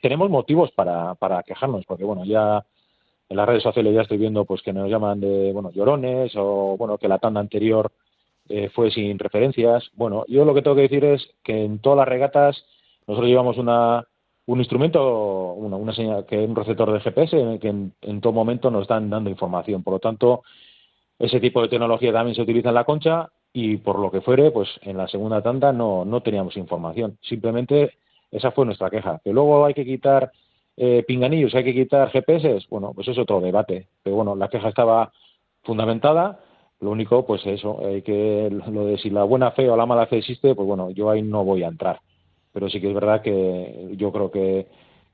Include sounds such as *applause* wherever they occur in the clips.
tenemos motivos para, para quejarnos, porque bueno, ya en las redes sociales ya estoy viendo pues que nos llaman de bueno llorones o bueno que la tanda anterior eh, fue sin referencias. Bueno, yo lo que tengo que decir es que en todas las regatas nosotros llevamos una un instrumento, una, una señal, que un receptor de GPS en el que en, todo momento nos están dando información. Por lo tanto, ese tipo de tecnología también se utiliza en la concha y por lo que fuere, pues en la segunda tanda no, no teníamos información. Simplemente esa fue nuestra queja. Que luego hay que quitar eh, pinganillos, hay que quitar GPS, bueno, pues es otro debate. Pero bueno, la queja estaba fundamentada. Lo único, pues eso, hay que lo de si la buena fe o la mala fe existe, pues bueno, yo ahí no voy a entrar pero sí que es verdad que yo creo que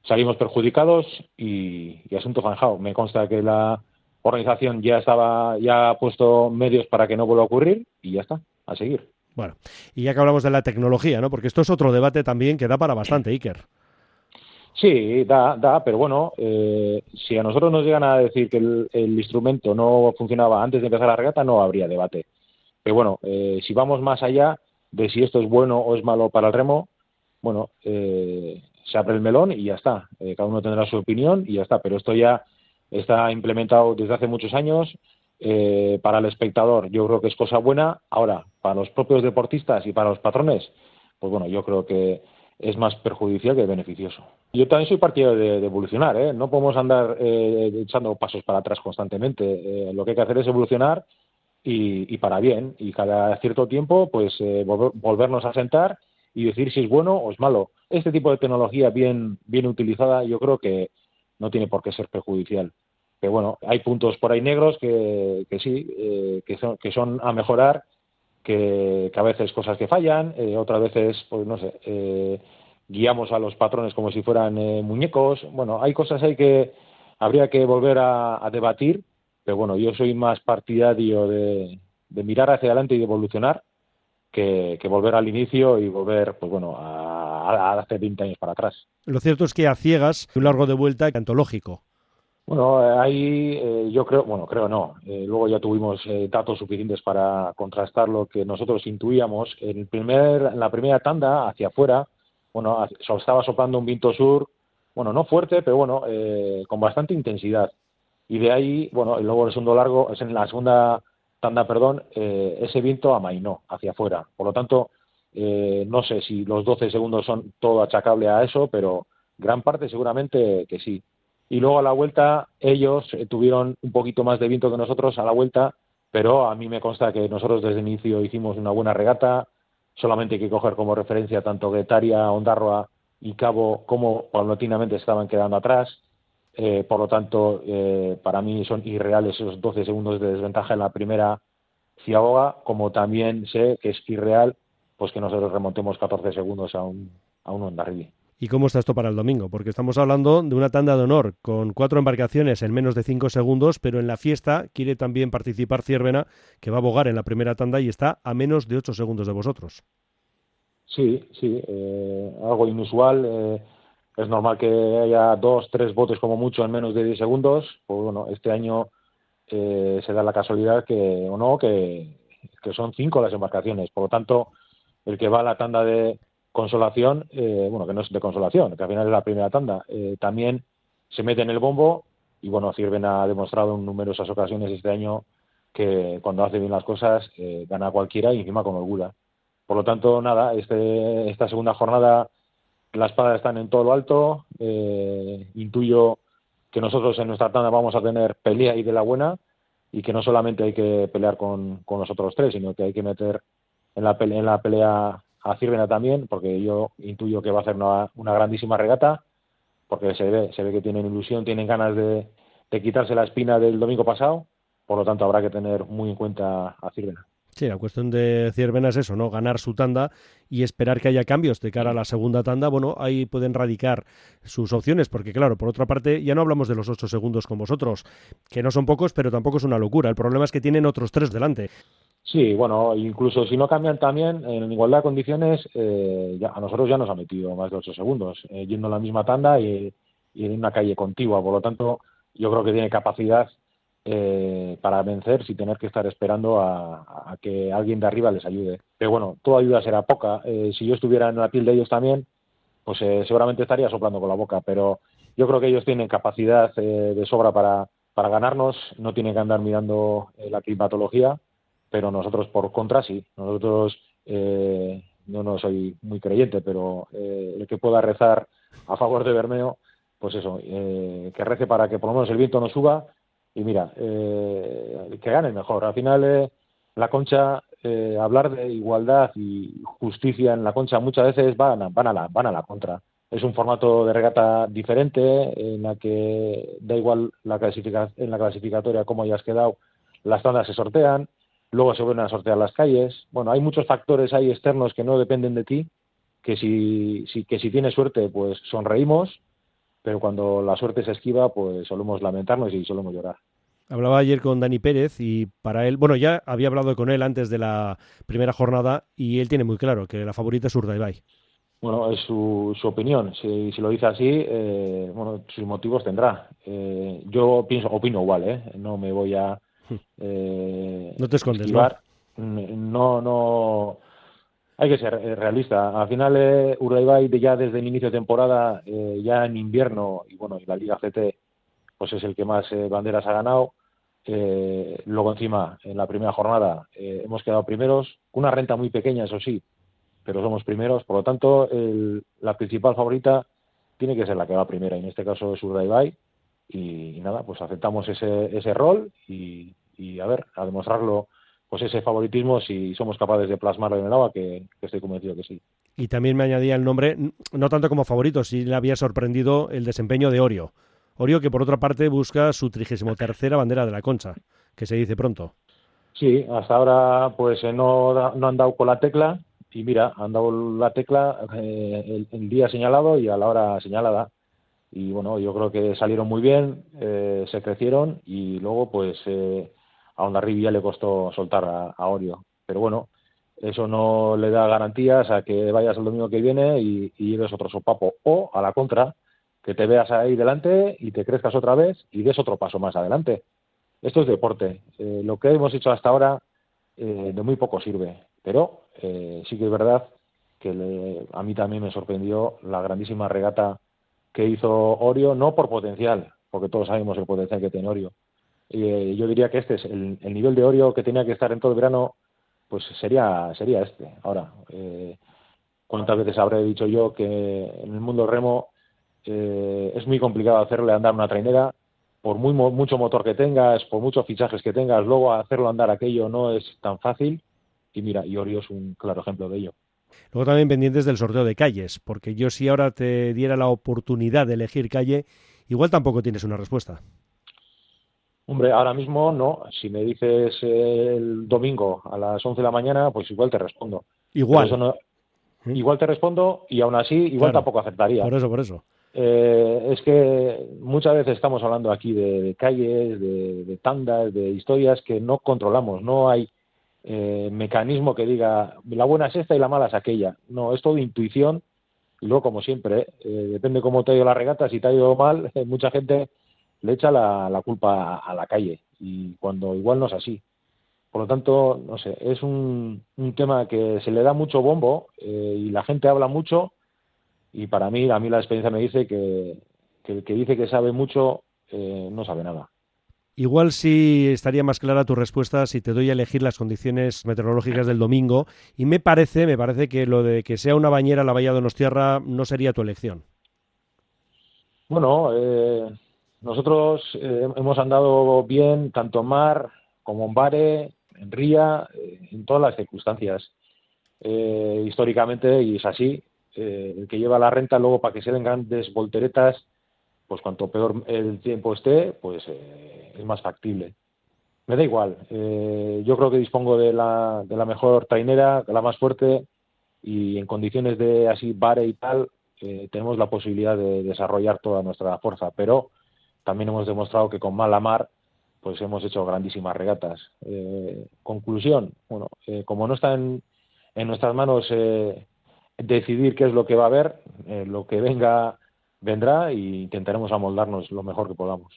salimos perjudicados y, asunto zanjado. Me consta que la organización ya estaba, ya ha puesto medios para que no vuelva a ocurrir y ya está, a seguir. Bueno, y ya que hablamos de la tecnología, ¿no? Porque esto es otro debate también que da para bastante, Iker. Sí, da, da, pero bueno, eh, si a nosotros nos llegan a decir que el, instrumento no funcionaba antes de empezar la regata, no habría debate. Pero bueno, eh, si vamos más allá de si esto es bueno o es malo para el remo, bueno, eh, se abre el melón y ya está. Eh, cada uno tendrá su opinión y ya está. Pero esto ya está implementado desde hace muchos años. Eh, para el espectador yo creo que es cosa buena. Ahora, para los propios deportistas y para los patrones, pues bueno, yo creo que es más perjudicial que beneficioso. Yo también soy partidario de, evolucionar, ¿eh? no podemos andar echando pasos para atrás constantemente. lo que hay que hacer es evolucionar y, para bien. Y cada cierto tiempo, pues volvernos a sentar y decir si es bueno o es malo. Este tipo de tecnología bien, utilizada yo creo que no tiene por qué ser perjudicial. Pero bueno, hay puntos por ahí negros que, sí, eh, que son a mejorar, que, a veces cosas que fallan, eh, otras veces, pues no sé, eh, guiamos a los patrones como si fueran muñecos. Bueno, hay cosas ahí que habría que volver a, debatir, pero bueno, yo soy más partidario de, mirar hacia adelante y de evolucionar que, volver al inicio y volver, pues bueno, a, hace 20 años para atrás. Lo cierto es que a ciegas, un largo de vuelta antológico. Bueno, ahí eh, yo creo, bueno, creo no. Eh, luego ya tuvimos eh, datos suficientes para contrastar lo que nosotros intuíamos. En, primer, en la primera tanda, hacia afuera, bueno, estaba soplando un viento sur, bueno, no fuerte, pero bueno, con bastante intensidad. Y de ahí, bueno, luego el segundo largo, en la segunda tanda, perdón, eh, ese viento amainó hacia afuera. Por lo tanto, eh, no sé si los 12 segundos son todo achacable a eso, pero gran parte seguramente que sí. Y luego a la vuelta ellos eh, tuvieron un poquito más de viento que nosotros a la vuelta, pero a mí me consta que nosotros desde el inicio hicimos una buena regata, solamente hay que coger como referencia tanto Guetaria, Ondarroa y Cabo como paulatinamente estaban quedando atrás. Eh, por lo tanto, eh, para mí son irreales esos 12 segundos de desventaja en la primera ciaboga, como también sé que es irreal pues que nosotros remontemos 14 segundos a un, a un. ¿Y cómo está esto para el domingo? Porque estamos hablando de una tanda de honor con cuatro embarcaciones en menos de cinco segundos, pero en la fiesta quiere también participar Ciervena, que va a bogar en la primera tanda y está a menos de ocho segundos de vosotros. Sí, sí, eh, algo inusual es normal que haya dos, tres botes como mucho en menos de 10 segundos. Pues bueno, este año eh, se da la casualidad que, o no, que, son cinco las embarcaciones. Por lo tanto, el que va a la tanda de consolación, eh, bueno, que no es de consolación, que al final es la primera tanda, eh, también se mete en el bombo y bueno, Sirven ha demostrado en numerosas ocasiones este año que cuando hace bien las cosas gana cualquiera y encima con orgullo. Por lo tanto, nada, este, esta segunda jornada las espadas están en todo lo alto. Eh, intuyo que nosotros en nuestra tanda vamos a tener pelea y de la buena y que no solamente hay que pelear con, con los otros tres, sino que hay que meter en la pelea, en la pelea a Cirvena también, porque yo intuyo que va a hacer una, grandísima regata, porque se ve, se ve que tienen ilusión, tienen ganas de, de quitarse la espina del domingo pasado, por lo tanto habrá que tener muy en cuenta a Cirvena. Sí, la cuestión de Ciervena es eso, ¿no? Ganar su tanda y esperar que haya cambios de cara a la segunda tanda. Bueno, ahí pueden radicar sus opciones, porque claro, por otra parte, ya no hablamos de los ocho segundos con vosotros, que no son pocos, pero tampoco es una locura. El problema es que tienen otros tres delante. Sí, bueno, incluso si no cambian también, en igualdad de condiciones, eh, ya, a nosotros ya nos ha metido más de ocho segundos, eh, yendo en la misma tanda y en una calle contigua. Por lo tanto, yo creo que tiene capacidad eh, para vencer sin tener que estar esperando a, que alguien de arriba les ayude. Pero bueno, toda ayuda será poca. Eh, si yo estuviera en la piel de ellos también, pues seguramente estaría soplando con la boca, pero yo creo que ellos tienen capacidad de sobra para, para ganarnos, no tienen que andar mirando la climatología, pero nosotros por contra sí, nosotros eh, yo no soy muy creyente, pero eh, el que pueda rezar a favor de Bermeo, pues eso, eh, que rece para que por lo menos el viento no suba y mira, eh, que gane mejor. Al final, eh, la concha, eh, hablar de igualdad y justicia en la concha muchas veces van a, la, van a la contra. Es un formato de regata diferente en la que da igual la en la clasificatoria cómo hayas quedado, las tandas se sortean, luego se vuelven a sortear las calles. Bueno, hay muchos factores ahí externos que no dependen de ti, que si, si, que si tienes suerte, pues sonreímos, pero cuando la suerte se esquiva, pues solemos lamentarnos y solemos llorar. Hablaba ayer con Dani Pérez y para él, bueno, ya había hablado con él antes de la primera jornada y él tiene muy claro que la favorita es Urdaibai. Bueno, es su, su opinión. Si, si, lo dice así, eh, bueno, sus motivos tendrá. Eh, yo pienso, opino igual, ¿eh? No me voy a, eh, no te escondes, ¿no? No, Hay que ser eh, realista. Al final, eh, Urdaibai ya desde el inicio de temporada, eh, ya en invierno, y bueno, y la Liga CT, pues es el que más eh, banderas ha ganado. Eh, luego encima, en la primera jornada, hemos quedado primeros, una renta muy pequeña, eso sí, pero somos primeros. Por lo tanto, el, la principal favorita tiene que ser la que va primera, y en este caso es Urdaibai y, nada, pues aceptamos ese, ese rol y, a ver, a demostrarlo, pues ese favoritismo si somos capaces de plasmarlo en el agua, que, que, estoy convencido que sí. Y también me añadía el nombre, no tanto como favorito, si le había sorprendido el desempeño de Orio. Orio que por otra parte busca su trigésimo tercera bandera de la concha, que se dice pronto. Sí, hasta ahora pues eh, no, no han dado con la tecla y mira, han dado la tecla eh, el, el, día señalado y a la hora señalada y bueno, yo creo que salieron muy bien, eh, se crecieron y luego pues eh, a Ondarribi ya le costó soltar a, a, Orio. Pero bueno, eso no le da garantías a que vayas el domingo que viene y, y lleves otro sopapo. O a la contra, que te veas ahí delante y te crezcas otra vez y des otro paso más adelante. Esto es deporte. Eh, lo que hemos hecho hasta ahora eh, de muy poco sirve. Pero eh, sí que es verdad que a mí también me sorprendió la grandísima regata que hizo Orio, no por potencial, porque todos sabemos el potencial que tiene Orio. Eh, yo diría que este es el, el, nivel de Orio que tenía que estar en todo el verano, pues sería, sería este. Ahora, eh, ¿cuántas veces habré dicho yo que en el mundo remo eh, es muy complicado hacerle andar una trainera? Por muy mucho motor que tengas, por muchos fichajes que tengas, luego hacerlo andar aquello no es tan fácil. Y mira, y es un claro ejemplo de ello. Luego también pendientes del sorteo de calles, porque yo si ahora te diera la oportunidad de elegir calle, igual tampoco tienes una respuesta. Hombre, ahora mismo no. Si me dices el domingo a las 11 de la mañana, pues igual te respondo. Igual. No, igual te respondo y aún así igual claro, tampoco aceptaría. Por eso, por eso. Eh, es que muchas veces estamos hablando aquí de, de calles, de, de, tandas, de historias que no controlamos. No hay eh, mecanismo que diga la buena es esta y la mala es aquella. No, es todo intuición y luego, como siempre, eh, depende cómo te ha ido la regata, si te ha ido mal, eh, *laughs* mucha gente le echa la, la culpa a, a, la calle y cuando igual no es así. Por lo tanto, no sé, es un, un tema que se le da mucho bombo eh, y la gente habla mucho y para mí, a mí la experiencia me dice que, que el que dice que sabe mucho eh, no sabe nada. Igual sí estaría más clara tu respuesta si te doy a elegir las condiciones meteorológicas del domingo. Y me parece, me parece que lo de que sea una bañera la Bahía de Donostierra no sería tu elección. Bueno, eh, nosotros eh, hemos andado bien tanto en mar como en Bare, en Ría, eh, en todas las circunstancias. Eh, históricamente, y es así, el que lleva la renta luego para que se den grandes volteretas pues cuanto peor el tiempo esté, pues eh, es más factible. Me da igual. Eh, yo creo que dispongo de la, de la mejor trainera, la más fuerte, y en condiciones de así bare y tal, eh, tenemos la posibilidad de desarrollar toda nuestra fuerza. Pero también hemos demostrado que con mala mar, pues hemos hecho grandísimas regatas. Eh, conclusión, bueno, eh, como no está en, en nuestras manos eh, decidir qué es lo que va a haber, lo que venga vendrá e intentaremos amoldarnos lo mejor que podamos.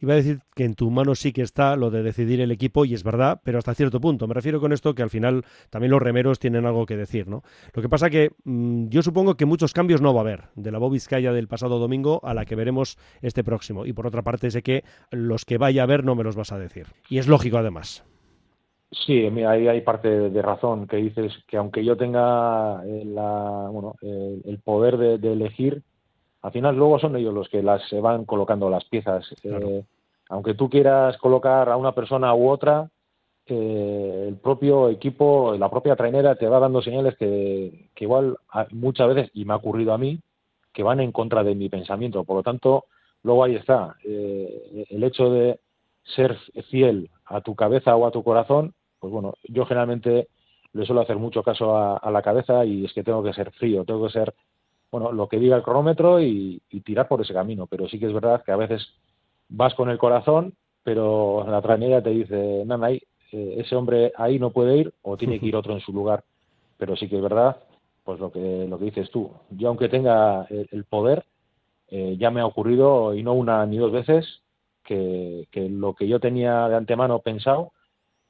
Iba a decir que en tu mano sí que está lo de decidir el equipo y es verdad, pero hasta cierto punto. Me refiero con esto que al final también los remeros tienen algo que decir, ¿no? Lo que pasa que mm, yo supongo que muchos cambios no va a haber de la Bobiscaya del pasado domingo a la que veremos este próximo. Y por otra parte sé que los que vaya a ver no me los vas a decir. Y es lógico además. Sí, ahí hay parte de razón que dices que aunque yo tenga eh, el poder de elegir, al final luego son ellos los que las se van colocando las piezas. Eh, aunque tú quieras colocar a una persona u otra, eh, el propio equipo, la propia trainera te va dando señales que, igual muchas veces, y me ha ocurrido a mí, que van en contra de mi pensamiento. Por lo tanto, luego ahí está. Eh, el hecho de ser fiel a tu cabeza o a tu corazón, pues bueno, yo generalmente le suelo hacer mucho caso a la cabeza y es que tengo que ser frío, tengo que ser bueno, lo que diga el cronómetro y, tirar por ese camino. Pero sí que es verdad que a veces vas con el corazón, pero la trainera te dice, nada, eh, ese hombre ahí no puede ir o tiene que ir otro en su lugar. Pero sí que es verdad, pues lo que, lo que dices tú. Yo aunque tenga el, poder, eh, ya me ha ocurrido, y no una ni dos veces, que, lo que yo tenía de antemano pensado,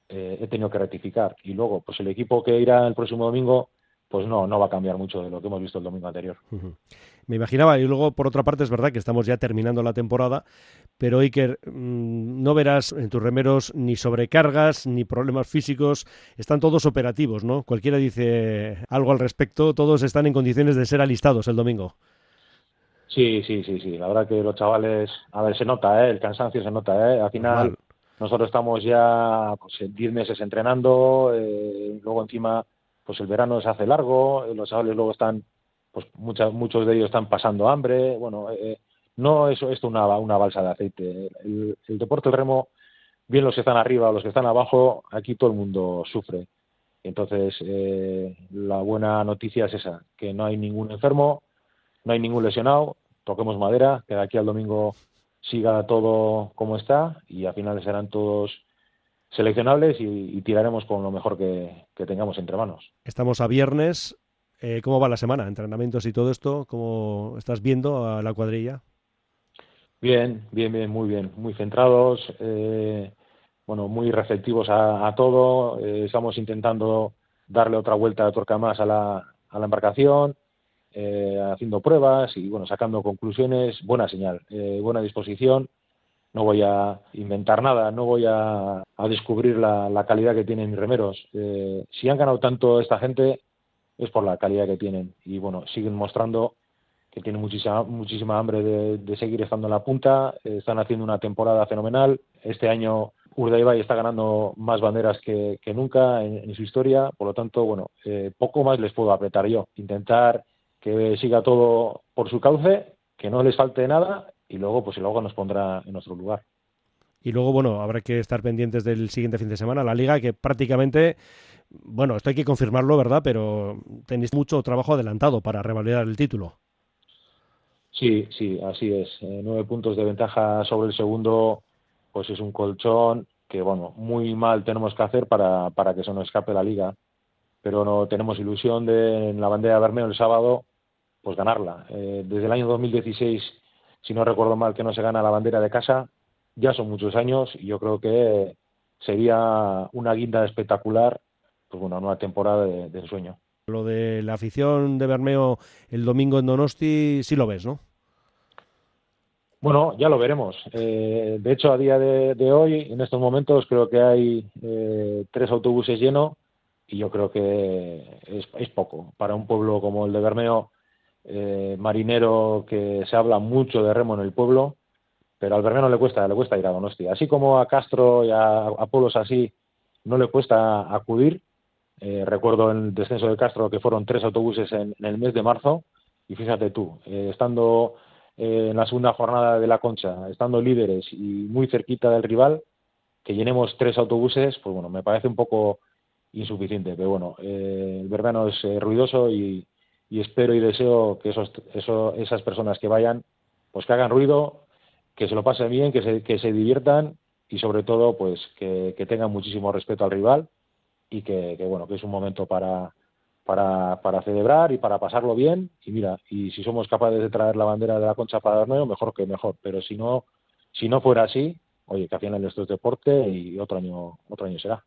eh, he tenido que rectificar. Y luego, pues el equipo que irá el próximo domingo pues no, no va a cambiar mucho de lo que hemos visto el domingo anterior. Me imaginaba, y luego por otra parte es verdad que estamos ya terminando la temporada, pero Iker, mm, no verás en tus remeros ni sobrecargas ni problemas físicos, están todos operativos, ¿no? Cualquiera dice algo al respecto, todos están en condiciones de ser alistados el domingo. Sí, sí, sí, sí, la verdad que los chavales, a ver, se nota, ¿eh? el cansancio se nota, ¿eh? al final nosotros estamos ya pues, 10 meses entrenando, eh, luego encima pues el verano se hace largo, eh, los chavales luego están, pues muchas, muchos de ellos están pasando hambre, bueno, eh, eh, no es esto una, una balsa de aceite. El, deporte del remo, bien los que están arriba o los que están abajo, aquí todo el mundo sufre. Entonces, la buena noticia es esa, que no hay ningún enfermo, no hay ningún lesionado, toquemos madera, que de aquí al domingo siga todo como está y al final serán todos seleccionables y, tiraremos con lo mejor que, tengamos entre manos. Estamos a viernes. Eh, ¿Cómo va la semana? ¿Entrenamientos y todo esto? ¿Cómo estás viendo a la cuadrilla? Bien, bien, bien, muy bien. Muy centrados, eh, bueno, muy receptivos a, todo. Eh, estamos intentando darle otra vuelta de tuerca más a la, a la embarcación, haciendo pruebas y, bueno, sacando conclusiones. Buena señal, buena disposición no voy a inventar nada, no voy a, descubrir la, calidad que tienen mis remeros. Eh, si han ganado tanto esta gente es por la calidad que tienen y bueno, siguen mostrando que tienen muchísima, muchísima hambre de, seguir estando en la punta, eh, están haciendo una temporada fenomenal. Este año Urdaibai está ganando más banderas que, nunca en, su historia, por lo tanto, bueno, eh, poco más les puedo apretar yo. Intentar que siga todo por su cauce, que no les falte nada y luego pues luego nos pondrá en nuestro lugar. Y luego, bueno, habrá que estar pendientes del siguiente fin de semana, la liga que prácticamente, bueno, esto hay que confirmarlo, ¿verdad? Pero tenéis mucho trabajo adelantado para revalidar el título. Sí, sí, así es. Eh, nueve puntos de ventaja sobre el segundo, pues es un colchón que, bueno, muy mal tenemos que hacer para, para que se nos escape la liga. Pero no tenemos ilusión de en la bandera de Bermeo el sábado, pues ganarla. Eh, desde el año 2016 si no recuerdo mal, que no se gana la bandera de casa. Ya son muchos años y yo creo que sería una guinda espectacular, pues bueno, una temporada de, de sueño. Lo de la afición de Bermeo el domingo en Donosti, sí lo ves, ¿no? Bueno, ya lo veremos. Eh, de hecho, a día de, hoy, en estos momentos, creo que hay eh, tres autobuses llenos y yo creo que es, es, poco. Para un pueblo como el de Bermeo, eh, marinero que se habla mucho de remo en el pueblo, pero al Bermeo le cuesta, le cuesta ir a Donosti. Así como a Castro y a, pueblos así no le cuesta acudir. Eh, recuerdo en el descenso de Castro que fueron tres autobuses en, el mes de marzo y fíjate tú, eh, estando en la segunda jornada de la Concha, estando líderes y muy cerquita del rival, que llenemos tres autobuses, pues bueno, me parece un poco insuficiente, pero bueno, el verano es ruidoso y, y espero y deseo que esos, esas personas que vayan, pues que hagan ruido, que se lo pasen bien, que se, que se diviertan y sobre todo pues que, tengan muchísimo respeto al rival y que, bueno, que es un momento para, para, celebrar y para pasarlo bien y mira, y si somos capaces de traer la bandera de la concha para Bermeo, mejor que mejor, pero si no, Si no fuera así, oye, que al final esto es deporte y otro año, otro año será.